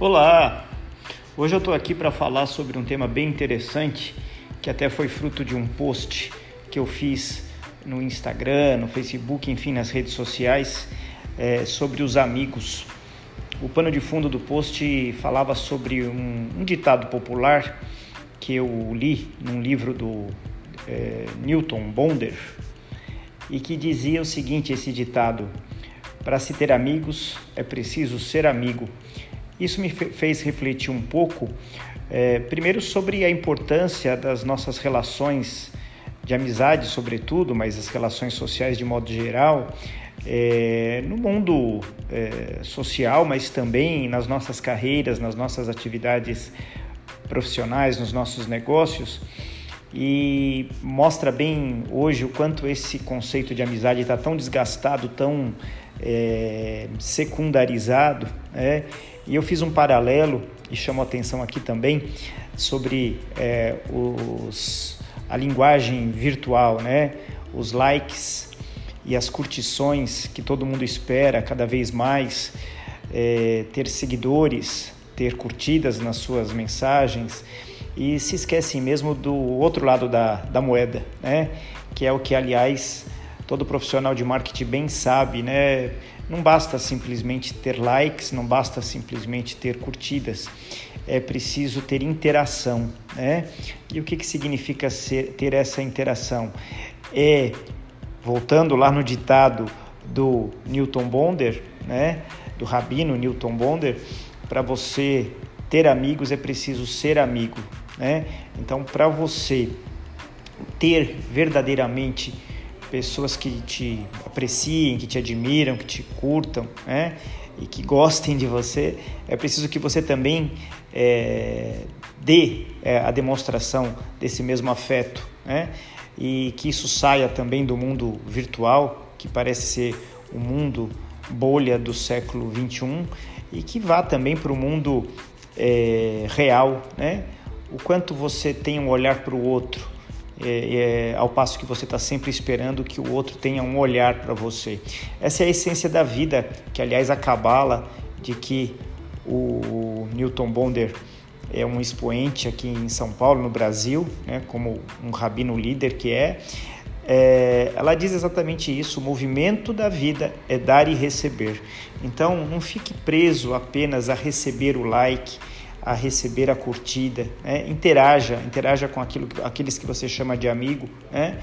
Olá! Hoje eu estou aqui para falar sobre um tema bem interessante que até foi fruto de um post que eu fiz no Instagram, no Facebook, enfim, nas redes sociais é, sobre os amigos. O pano de fundo do post falava sobre um, um ditado popular que eu li num livro do é, Newton Bonder e que dizia o seguinte: esse ditado, para se ter amigos é preciso ser amigo. Isso me fez refletir um pouco, é, primeiro sobre a importância das nossas relações de amizade, sobretudo, mas as relações sociais de modo geral, é, no mundo é, social, mas também nas nossas carreiras, nas nossas atividades profissionais, nos nossos negócios. E mostra bem hoje o quanto esse conceito de amizade está tão desgastado, tão é, secundarizado, né? E eu fiz um paralelo e chamo a atenção aqui também sobre é, os, a linguagem virtual, né? Os likes e as curtições que todo mundo espera cada vez mais, é, ter seguidores, ter curtidas nas suas mensagens e se esquecem mesmo do outro lado da, da moeda, né? Que é o que, aliás, todo profissional de marketing bem sabe, né? Não basta simplesmente ter likes, não basta simplesmente ter curtidas, é preciso ter interação, né? E o que, que significa ser, ter essa interação? É, voltando lá no ditado do Newton Bonder, né? Do rabino Newton Bonder, para você ter amigos é preciso ser amigo, né? Então, para você ter verdadeiramente pessoas que te apreciem, que te admiram, que te curtam, né? E que gostem de você, é preciso que você também é, dê é, a demonstração desse mesmo afeto, né? E que isso saia também do mundo virtual, que parece ser o mundo bolha do século 21 e que vá também para o mundo é, real, né? O quanto você tem um olhar para o outro, é, é, ao passo que você está sempre esperando que o outro tenha um olhar para você. Essa é a essência da vida, que aliás a cabala de que o Newton Bonder é um expoente aqui em São Paulo, no Brasil, né, como um rabino líder que é, é, ela diz exatamente isso: o movimento da vida é dar e receber. Então, não fique preso apenas a receber o like, a receber a curtida, né? interaja, interaja com aquilo, aqueles que você chama de amigo, né?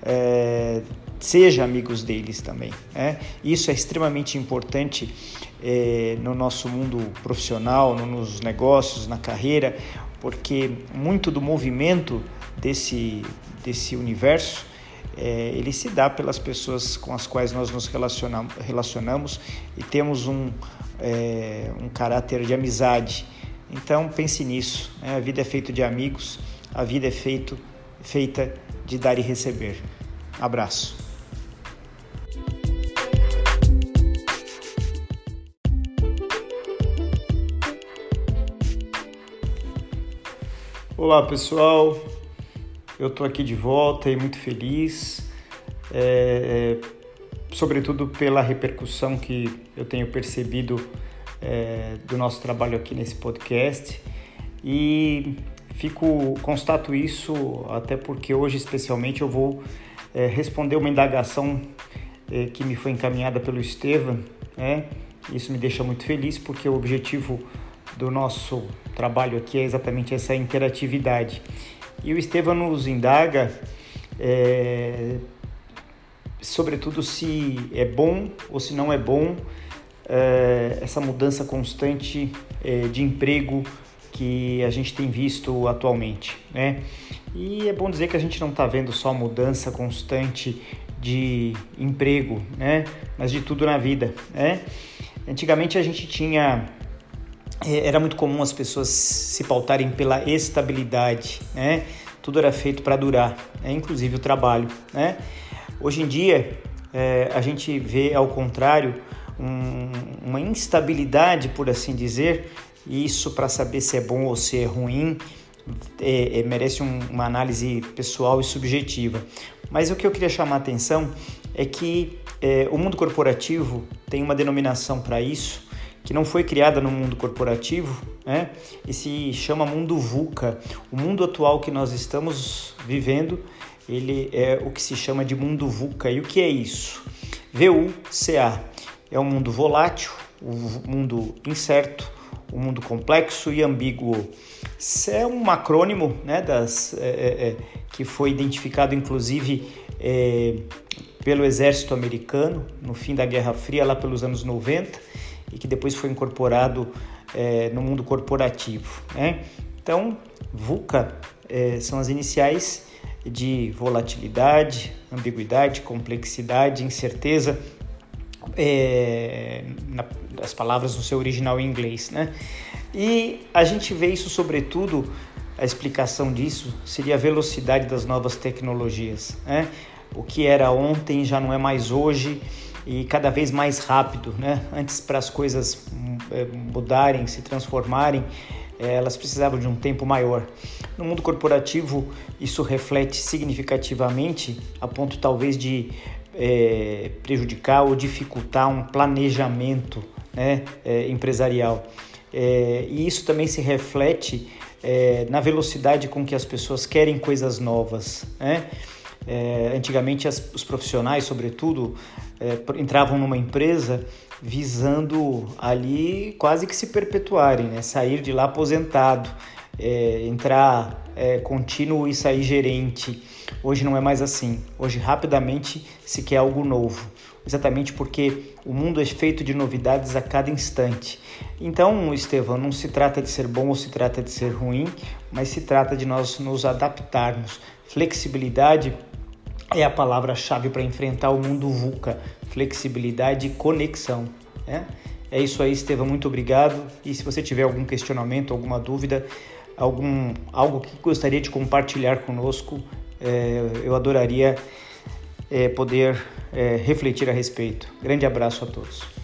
É, seja amigos deles também. Né? Isso é extremamente importante é, no nosso mundo profissional, nos negócios, na carreira, porque muito do movimento desse, desse universo é, ele se dá pelas pessoas com as quais nós nos relacionamos, relacionamos e temos um, é, um caráter de amizade. Então pense nisso. Né? A vida é feita de amigos, a vida é feito, feita de dar e receber. Abraço. Olá pessoal, eu estou aqui de volta e muito feliz, é, sobretudo pela repercussão que eu tenho percebido é, do nosso trabalho aqui nesse podcast e fico constato isso até porque hoje especialmente eu vou é, responder uma indagação é, que me foi encaminhada pelo Estevam, né? Isso me deixa muito feliz porque o objetivo do nosso trabalho aqui é exatamente essa interatividade. E o Estevam nos indaga, é, sobretudo, se é bom ou se não é bom é, essa mudança constante é, de emprego que a gente tem visto atualmente, né? E é bom dizer que a gente não está vendo só mudança constante de emprego, né? Mas de tudo na vida, né? Antigamente a gente tinha é, era muito comum as pessoas se pautarem pela estabilidade, né? Tudo era feito para durar, né? inclusive o trabalho, né? Hoje em dia é, a gente vê ao contrário um, uma instabilidade, por assim dizer, isso para saber se é bom ou se é ruim é, é, merece um, uma análise pessoal e subjetiva. Mas o que eu queria chamar a atenção é que é, o mundo corporativo tem uma denominação para isso que não foi criada no mundo corporativo, né? E se chama mundo VUCA. O mundo atual que nós estamos vivendo, ele é o que se chama de mundo VUCA. E o que é isso? VUCA é um mundo volátil, um mundo incerto, um mundo complexo e ambíguo. É um acrônimo né, das, é, é, é que foi identificado inclusive é, pelo exército americano no fim da Guerra Fria, lá pelos anos 90, e que depois foi incorporado é, no mundo corporativo. Né? Então, VUCA é, são as iniciais de volatilidade, ambiguidade, complexidade, incerteza, é, na, as palavras no seu original em inglês, né? E a gente vê isso sobretudo, a explicação disso seria a velocidade das novas tecnologias, né? O que era ontem já não é mais hoje e cada vez mais rápido, né? Antes para as coisas é, mudarem, se transformarem, é, elas precisavam de um tempo maior. No mundo corporativo, isso reflete significativamente, a ponto talvez de é, prejudicar ou dificultar um planejamento né, é, empresarial. É, e isso também se reflete é, na velocidade com que as pessoas querem coisas novas. Né? É, antigamente, as, os profissionais, sobretudo, é, entravam numa empresa visando ali quase que se perpetuarem, né? sair de lá aposentado, entrar contínuo e sair gerente. Hoje não é mais assim. Hoje rapidamente se quer algo novo, exatamente porque o mundo é feito de novidades a cada instante. Então, Estevão, não se trata de ser bom ou se trata de ser ruim, mas se trata de nós nos adaptarmos. Flexibilidade é a palavra-chave para enfrentar o mundo VUCA. Flexibilidade e conexão. Né? É isso aí, Estevão. Muito obrigado. E se você tiver algum questionamento, alguma dúvida, algum algo que gostaria de compartilhar conosco, é, eu adoraria é, poder é, refletir a respeito. Grande abraço a todos.